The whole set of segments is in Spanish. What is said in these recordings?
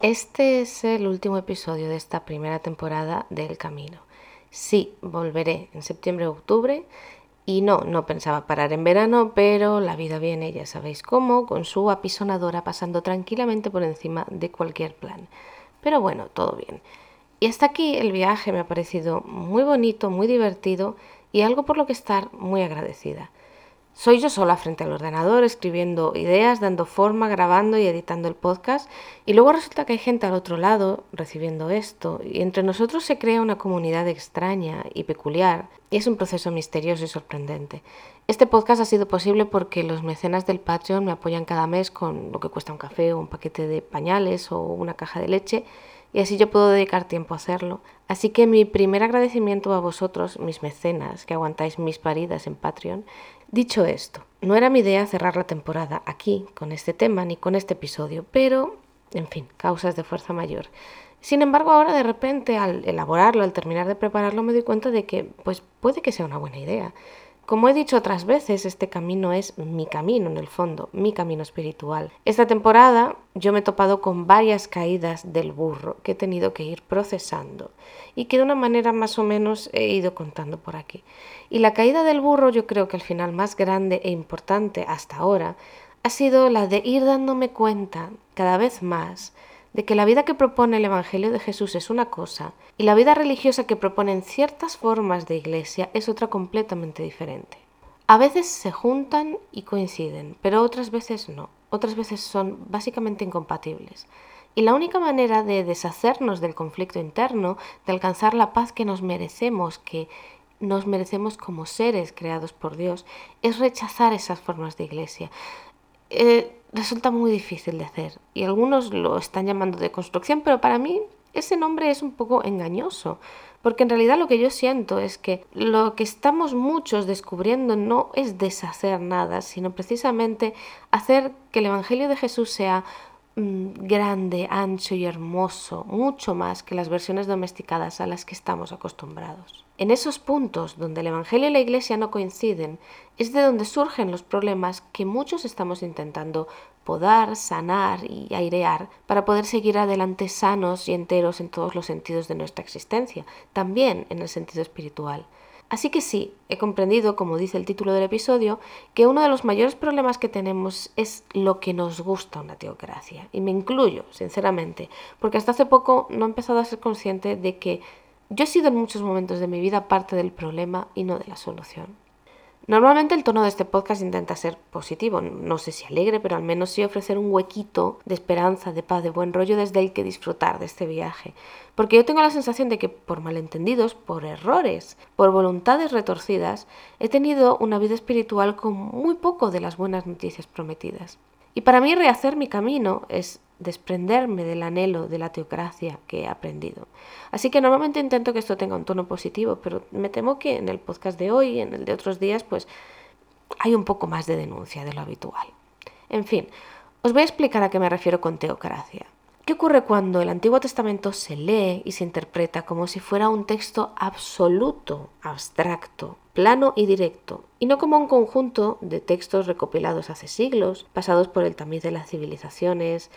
Este es el último episodio de esta primera temporada del Camino. Sí, volveré en septiembre o octubre y no, no pensaba parar en verano, pero la vida viene, ya sabéis cómo, con su apisonadora pasando tranquilamente por encima de cualquier plan. Pero bueno, todo bien. Y hasta aquí el viaje me ha parecido muy bonito, muy divertido y algo por lo que estar muy agradecida. Soy yo sola frente al ordenador escribiendo ideas, dando forma, grabando y editando el podcast. Y luego resulta que hay gente al otro lado recibiendo esto. Y entre nosotros se crea una comunidad extraña y peculiar. Y es un proceso misterioso y sorprendente. Este podcast ha sido posible porque los mecenas del Patreon me apoyan cada mes con lo que cuesta un café o un paquete de pañales o una caja de leche y así yo puedo dedicar tiempo a hacerlo. Así que mi primer agradecimiento a vosotros, mis mecenas, que aguantáis mis paridas en Patreon. Dicho esto, no era mi idea cerrar la temporada aquí, con este tema, ni con este episodio, pero, en fin, causas de fuerza mayor. Sin embargo, ahora de repente, al elaborarlo, al terminar de prepararlo, me doy cuenta de que, pues, puede que sea una buena idea. Como he dicho otras veces, este camino es mi camino en el fondo, mi camino espiritual. Esta temporada yo me he topado con varias caídas del burro que he tenido que ir procesando y que de una manera más o menos he ido contando por aquí. Y la caída del burro yo creo que al final más grande e importante hasta ahora ha sido la de ir dándome cuenta cada vez más de que la vida que propone el Evangelio de Jesús es una cosa y la vida religiosa que proponen ciertas formas de iglesia es otra completamente diferente. A veces se juntan y coinciden, pero otras veces no. Otras veces son básicamente incompatibles. Y la única manera de deshacernos del conflicto interno, de alcanzar la paz que nos merecemos, que nos merecemos como seres creados por Dios, es rechazar esas formas de iglesia. Eh, resulta muy difícil de hacer. Y algunos lo están llamando de construcción, pero para mí ese nombre es un poco engañoso, porque en realidad lo que yo siento es que lo que estamos muchos descubriendo no es deshacer nada, sino precisamente hacer que el Evangelio de Jesús sea grande, ancho y hermoso, mucho más que las versiones domesticadas a las que estamos acostumbrados. En esos puntos donde el Evangelio y la Iglesia no coinciden, es de donde surgen los problemas que muchos estamos intentando podar, sanar y airear para poder seguir adelante sanos y enteros en todos los sentidos de nuestra existencia, también en el sentido espiritual. Así que sí, he comprendido, como dice el título del episodio, que uno de los mayores problemas que tenemos es lo que nos gusta una teocracia. Y me incluyo, sinceramente, porque hasta hace poco no he empezado a ser consciente de que yo he sido en muchos momentos de mi vida parte del problema y no de la solución. Normalmente el tono de este podcast intenta ser positivo, no sé si alegre, pero al menos sí ofrecer un huequito de esperanza, de paz, de buen rollo desde el que disfrutar de este viaje. Porque yo tengo la sensación de que por malentendidos, por errores, por voluntades retorcidas, he tenido una vida espiritual con muy poco de las buenas noticias prometidas. Y para mí rehacer mi camino es desprenderme del anhelo de la teocracia que he aprendido. Así que normalmente intento que esto tenga un tono positivo, pero me temo que en el podcast de hoy en el de otros días, pues hay un poco más de denuncia de lo habitual. En fin, os voy a explicar a qué me refiero con teocracia. ¿Qué ocurre cuando el Antiguo Testamento se lee y se interpreta como si fuera un texto absoluto, abstracto, plano y directo, y no como un conjunto de textos recopilados hace siglos, pasados por el tamiz de las civilizaciones,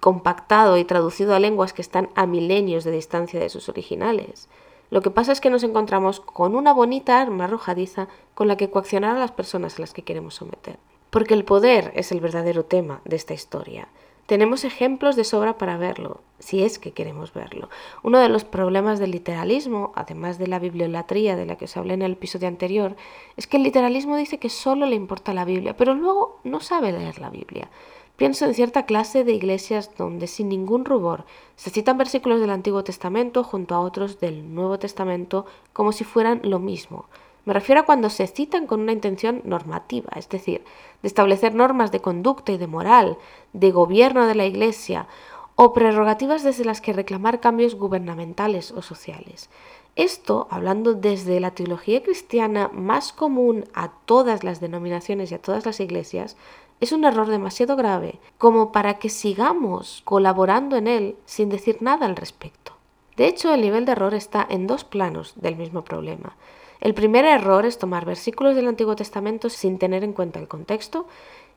compactado y traducido a lenguas que están a milenios de distancia de sus originales? Lo que pasa es que nos encontramos con una bonita arma arrojadiza con la que coaccionar a las personas a las que queremos someter. Porque el poder es el verdadero tema de esta historia. Tenemos ejemplos de sobra para verlo, si es que queremos verlo. Uno de los problemas del literalismo, además de la bibliolatría de la que os hablé en el episodio anterior, es que el literalismo dice que solo le importa la Biblia, pero luego no sabe leer la Biblia. Pienso en cierta clase de iglesias donde sin ningún rubor se citan versículos del Antiguo Testamento junto a otros del Nuevo Testamento como si fueran lo mismo. Me refiero a cuando se citan con una intención normativa, es decir, de establecer normas de conducta y de moral, de gobierno de la Iglesia, o prerrogativas desde las que reclamar cambios gubernamentales o sociales. Esto, hablando desde la teología cristiana más común a todas las denominaciones y a todas las iglesias, es un error demasiado grave como para que sigamos colaborando en él sin decir nada al respecto. De hecho, el nivel de error está en dos planos del mismo problema. El primer error es tomar versículos del Antiguo Testamento sin tener en cuenta el contexto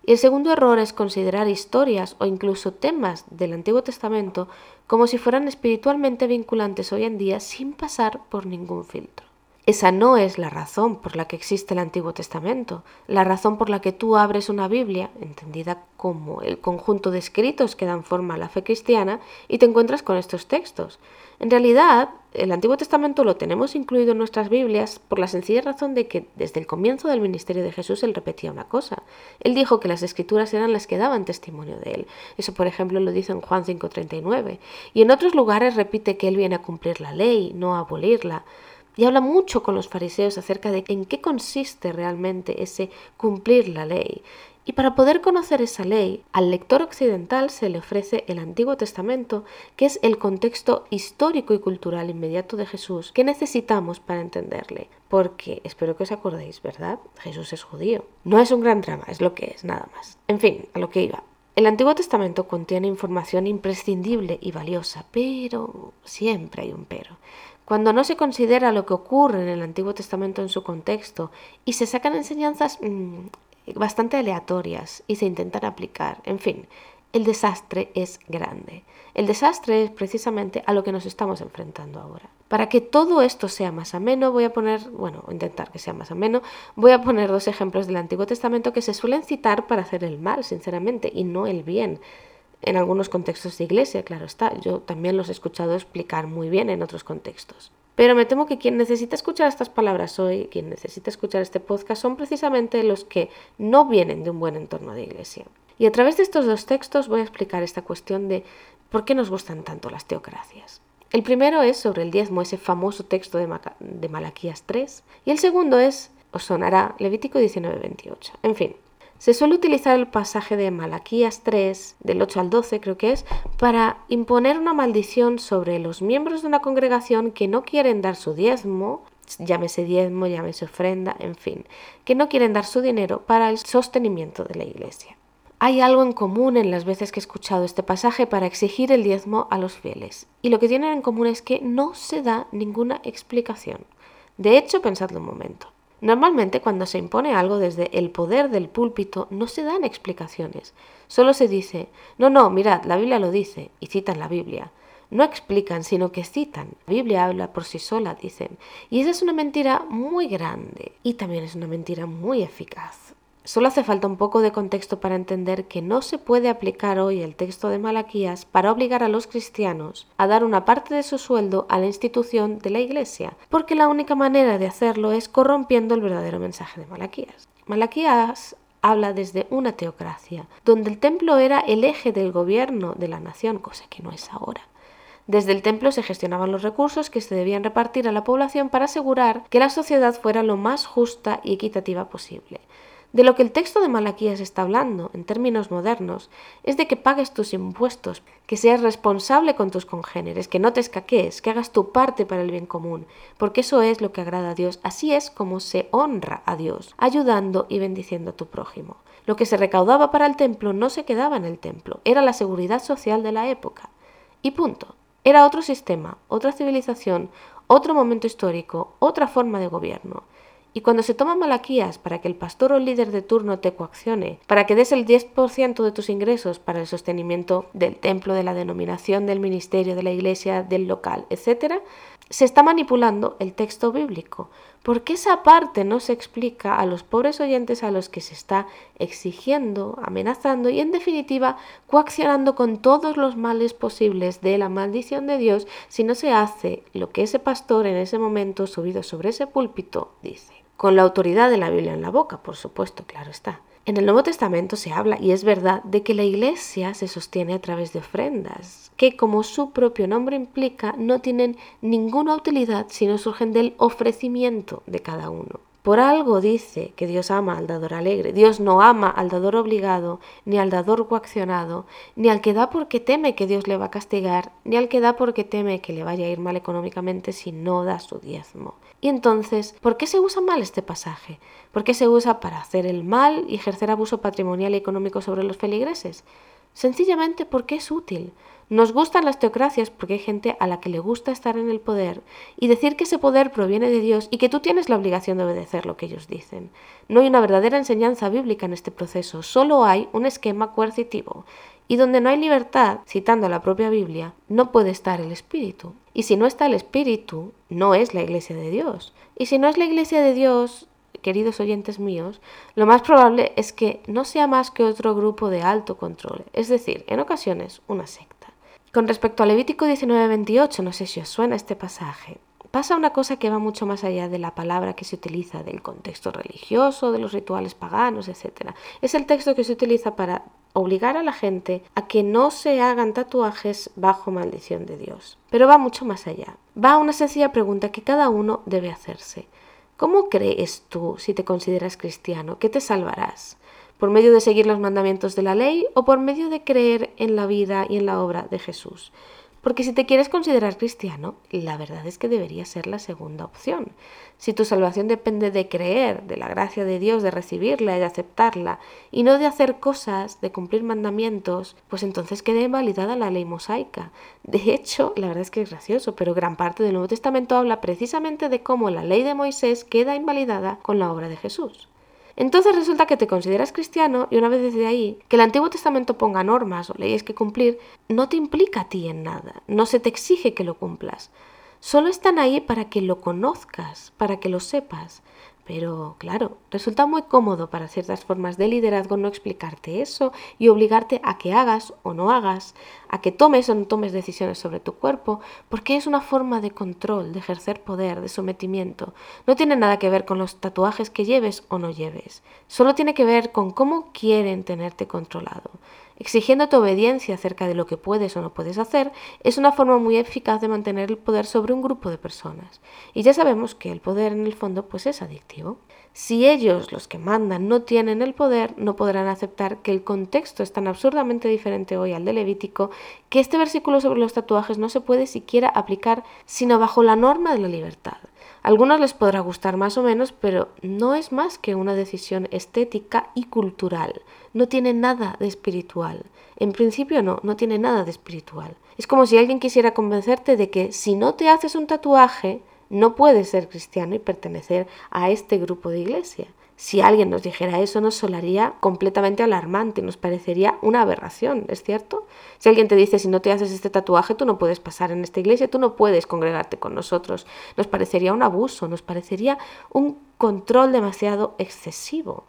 Y el segundo error es considerar historias o incluso temas del Antiguo Testamento como si fueran espiritualmente vinculantes hoy en día sin pasar por ningún filtro. Esa no es la razón por la que existe el Antiguo Testamento, la razón por la que tú abres una Biblia, entendida como el conjunto de escritos que dan forma a la fe cristiana, y te encuentras con estos textos. En realidad, el Antiguo Testamento lo tenemos incluido en nuestras Biblias por la sencilla razón de que desde el comienzo del ministerio de Jesús él repetía una cosa. Él dijo que las escrituras eran las que daban testimonio de él. Eso, por ejemplo, lo dice en Juan 5:39. Y en otros lugares repite que él viene a cumplir la ley, no a abolirla y habla mucho con los fariseos acerca de en qué consiste realmente ese cumplir la ley. Y para poder conocer esa ley, al lector occidental se le ofrece el Antiguo Testamento, que es el contexto histórico y cultural inmediato de Jesús que necesitamos para entenderle. Porque, espero que os acordéis, ¿verdad? Jesús es judío. No es un gran drama, es lo que es, nada más. En fin, a lo que iba. El Antiguo Testamento contiene información imprescindible y valiosa, pero siempre hay un pero. Cuando no se considera lo que ocurre en el Antiguo Testamento en su contexto y se sacan enseñanzas mm, bastante aleatorias y se intentan aplicar, en fin, el desastre es grande. El desastre es precisamente a lo que nos estamos enfrentando ahora. Para que todo esto sea más ameno, voy a poner, bueno, intentar que sea más ameno, voy a poner dos ejemplos del Antiguo Testamento que se suelen citar para hacer el mal, sinceramente, y no el bien en algunos contextos de iglesia, claro está. Yo también los he escuchado explicar muy bien en otros contextos. Pero me temo que quien necesita escuchar estas palabras hoy, quien necesita escuchar este podcast, son precisamente los que no vienen de un buen entorno de iglesia. Y a través de estos dos textos voy a explicar esta cuestión de por qué nos gustan tanto las teocracias. El primero es sobre el diezmo, ese famoso texto de, de Malaquías 3, y el segundo es, os sonará, Levítico 19-28. En fin, se suele utilizar el pasaje de Malaquías 3, del 8 al 12 creo que es, para imponer una maldición sobre los miembros de una congregación que no quieren dar su diezmo, llámese diezmo, llámese ofrenda, en fin, que no quieren dar su dinero para el sostenimiento de la iglesia. Hay algo en común en las veces que he escuchado este pasaje para exigir el diezmo a los fieles, y lo que tienen en común es que no se da ninguna explicación. De hecho, pensadlo un momento. Normalmente cuando se impone algo desde el poder del púlpito no se dan explicaciones. Solo se dice, no, no, mirad, la Biblia lo dice, y citan la Biblia. No explican, sino que citan. La Biblia habla por sí sola, dicen. Y esa es una mentira muy grande y también es una mentira muy eficaz. Solo hace falta un poco de contexto para entender que no se puede aplicar hoy el texto de Malaquías para obligar a los cristianos a dar una parte de su sueldo a la institución de la Iglesia, porque la única manera de hacerlo es corrompiendo el verdadero mensaje de Malaquías. Malaquías habla desde una teocracia, donde el templo era el eje del gobierno de la nación, cosa que no es ahora. Desde el templo se gestionaban los recursos que se debían repartir a la población para asegurar que la sociedad fuera lo más justa y equitativa posible. De lo que el texto de Malaquías está hablando, en términos modernos, es de que pagues tus impuestos, que seas responsable con tus congéneres, que no te escaquees, que hagas tu parte para el bien común, porque eso es lo que agrada a Dios. Así es como se honra a Dios, ayudando y bendiciendo a tu prójimo. Lo que se recaudaba para el templo no se quedaba en el templo, era la seguridad social de la época. Y punto. Era otro sistema, otra civilización, otro momento histórico, otra forma de gobierno. Y cuando se toma Malaquías para que el pastor o líder de turno te coaccione, para que des el 10% de tus ingresos para el sostenimiento del templo, de la denominación, del ministerio, de la iglesia, del local, etc., se está manipulando el texto bíblico. Porque esa parte no se explica a los pobres oyentes a los que se está exigiendo, amenazando y en definitiva coaccionando con todos los males posibles de la maldición de Dios si no se hace lo que ese pastor en ese momento subido sobre ese púlpito dice? con la autoridad de la Biblia en la boca, por supuesto, claro está. En el Nuevo Testamento se habla, y es verdad, de que la Iglesia se sostiene a través de ofrendas, que como su propio nombre implica, no tienen ninguna utilidad si no surgen del ofrecimiento de cada uno. Por algo dice que Dios ama al dador alegre. Dios no ama al dador obligado, ni al dador coaccionado, ni al que da porque teme que Dios le va a castigar, ni al que da porque teme que le vaya a ir mal económicamente si no da su diezmo. Y entonces, ¿por qué se usa mal este pasaje? ¿Por qué se usa para hacer el mal y ejercer abuso patrimonial y económico sobre los feligreses? Sencillamente porque es útil. Nos gustan las teocracias porque hay gente a la que le gusta estar en el poder y decir que ese poder proviene de Dios y que tú tienes la obligación de obedecer lo que ellos dicen. No hay una verdadera enseñanza bíblica en este proceso, solo hay un esquema coercitivo. Y donde no hay libertad, citando la propia Biblia, no puede estar el Espíritu. Y si no está el Espíritu, no es la Iglesia de Dios. Y si no es la Iglesia de Dios, queridos oyentes míos, lo más probable es que no sea más que otro grupo de alto control, es decir, en ocasiones una secta. Con respecto a Levítico 19:28, no sé si os suena este pasaje, pasa una cosa que va mucho más allá de la palabra que se utiliza, del contexto religioso, de los rituales paganos, etc. Es el texto que se utiliza para obligar a la gente a que no se hagan tatuajes bajo maldición de Dios. Pero va mucho más allá. Va a una sencilla pregunta que cada uno debe hacerse. ¿Cómo crees tú, si te consideras cristiano, que te salvarás? Por medio de seguir los mandamientos de la ley o por medio de creer en la vida y en la obra de Jesús. Porque si te quieres considerar cristiano, la verdad es que debería ser la segunda opción. Si tu salvación depende de creer, de la gracia de Dios, de recibirla y de aceptarla, y no de hacer cosas, de cumplir mandamientos, pues entonces queda invalidada la ley mosaica. De hecho, la verdad es que es gracioso, pero gran parte del Nuevo Testamento habla precisamente de cómo la ley de Moisés queda invalidada con la obra de Jesús. Entonces resulta que te consideras cristiano y una vez desde ahí, que el Antiguo Testamento ponga normas o leyes que cumplir, no te implica a ti en nada, no se te exige que lo cumplas. Solo están ahí para que lo conozcas, para que lo sepas. Pero claro, resulta muy cómodo para ciertas formas de liderazgo no explicarte eso y obligarte a que hagas o no hagas, a que tomes o no tomes decisiones sobre tu cuerpo, porque es una forma de control, de ejercer poder, de sometimiento. No tiene nada que ver con los tatuajes que lleves o no lleves, solo tiene que ver con cómo quieren tenerte controlado. Exigiendo tu obediencia acerca de lo que puedes o no puedes hacer es una forma muy eficaz de mantener el poder sobre un grupo de personas. Y ya sabemos que el poder en el fondo pues es adictivo. Si ellos, los que mandan, no tienen el poder, no podrán aceptar que el contexto es tan absurdamente diferente hoy al de Levítico que este versículo sobre los tatuajes no se puede siquiera aplicar sino bajo la norma de la libertad. Algunos les podrá gustar más o menos, pero no es más que una decisión estética y cultural. No tiene nada de espiritual. En principio no, no tiene nada de espiritual. Es como si alguien quisiera convencerte de que si no te haces un tatuaje, no puedes ser cristiano y pertenecer a este grupo de iglesia. Si alguien nos dijera eso nos sonaría completamente alarmante, nos parecería una aberración, ¿es cierto? Si alguien te dice si no te haces este tatuaje tú no puedes pasar en esta iglesia, tú no puedes congregarte con nosotros, nos parecería un abuso, nos parecería un control demasiado excesivo.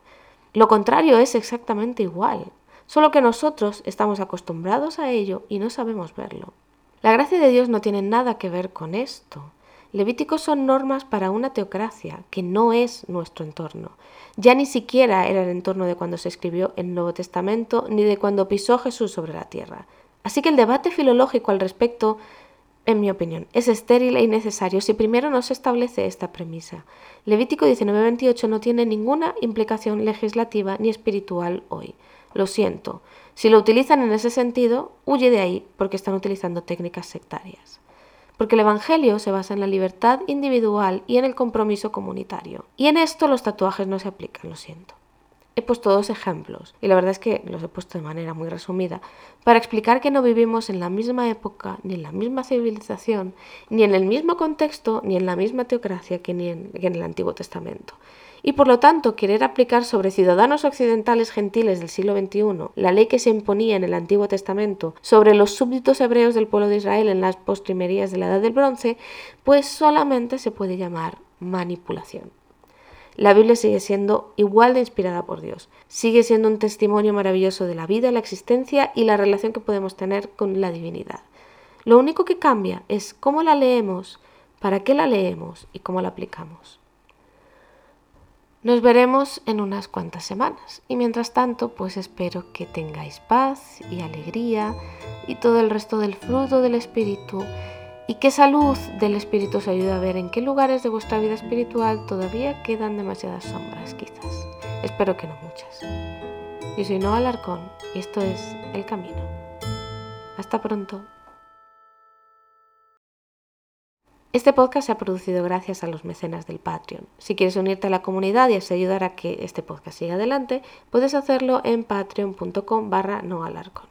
Lo contrario es exactamente igual, solo que nosotros estamos acostumbrados a ello y no sabemos verlo. La gracia de Dios no tiene nada que ver con esto. Levíticos son normas para una teocracia, que no es nuestro entorno. Ya ni siquiera era el entorno de cuando se escribió el Nuevo Testamento, ni de cuando pisó Jesús sobre la tierra. Así que el debate filológico al respecto, en mi opinión, es estéril e innecesario si primero no se establece esta premisa. Levítico 19:28 no tiene ninguna implicación legislativa ni espiritual hoy. Lo siento. Si lo utilizan en ese sentido, huye de ahí porque están utilizando técnicas sectarias porque el Evangelio se basa en la libertad individual y en el compromiso comunitario. Y en esto los tatuajes no se aplican, lo siento. He puesto dos ejemplos, y la verdad es que los he puesto de manera muy resumida, para explicar que no vivimos en la misma época, ni en la misma civilización, ni en el mismo contexto, ni en la misma teocracia que, que en el Antiguo Testamento y por lo tanto querer aplicar sobre ciudadanos occidentales gentiles del siglo XXI la ley que se imponía en el Antiguo Testamento sobre los súbditos hebreos del pueblo de Israel en las postrimerías de la Edad del Bronce, pues solamente se puede llamar manipulación. La Biblia sigue siendo igual de inspirada por Dios, sigue siendo un testimonio maravilloso de la vida, la existencia y la relación que podemos tener con la divinidad. Lo único que cambia es cómo la leemos, para qué la leemos y cómo la aplicamos. Nos veremos en unas cuantas semanas y mientras tanto pues espero que tengáis paz y alegría y todo el resto del fruto del Espíritu y que esa luz del Espíritu os ayude a ver en qué lugares de vuestra vida espiritual todavía quedan demasiadas sombras quizás. Espero que no muchas. Yo soy Noah Alarcón y esto es El Camino. Hasta pronto. Este podcast se ha producido gracias a los mecenas del Patreon. Si quieres unirte a la comunidad y así ayudar a que este podcast siga adelante, puedes hacerlo en patreon.com barra noalarcon.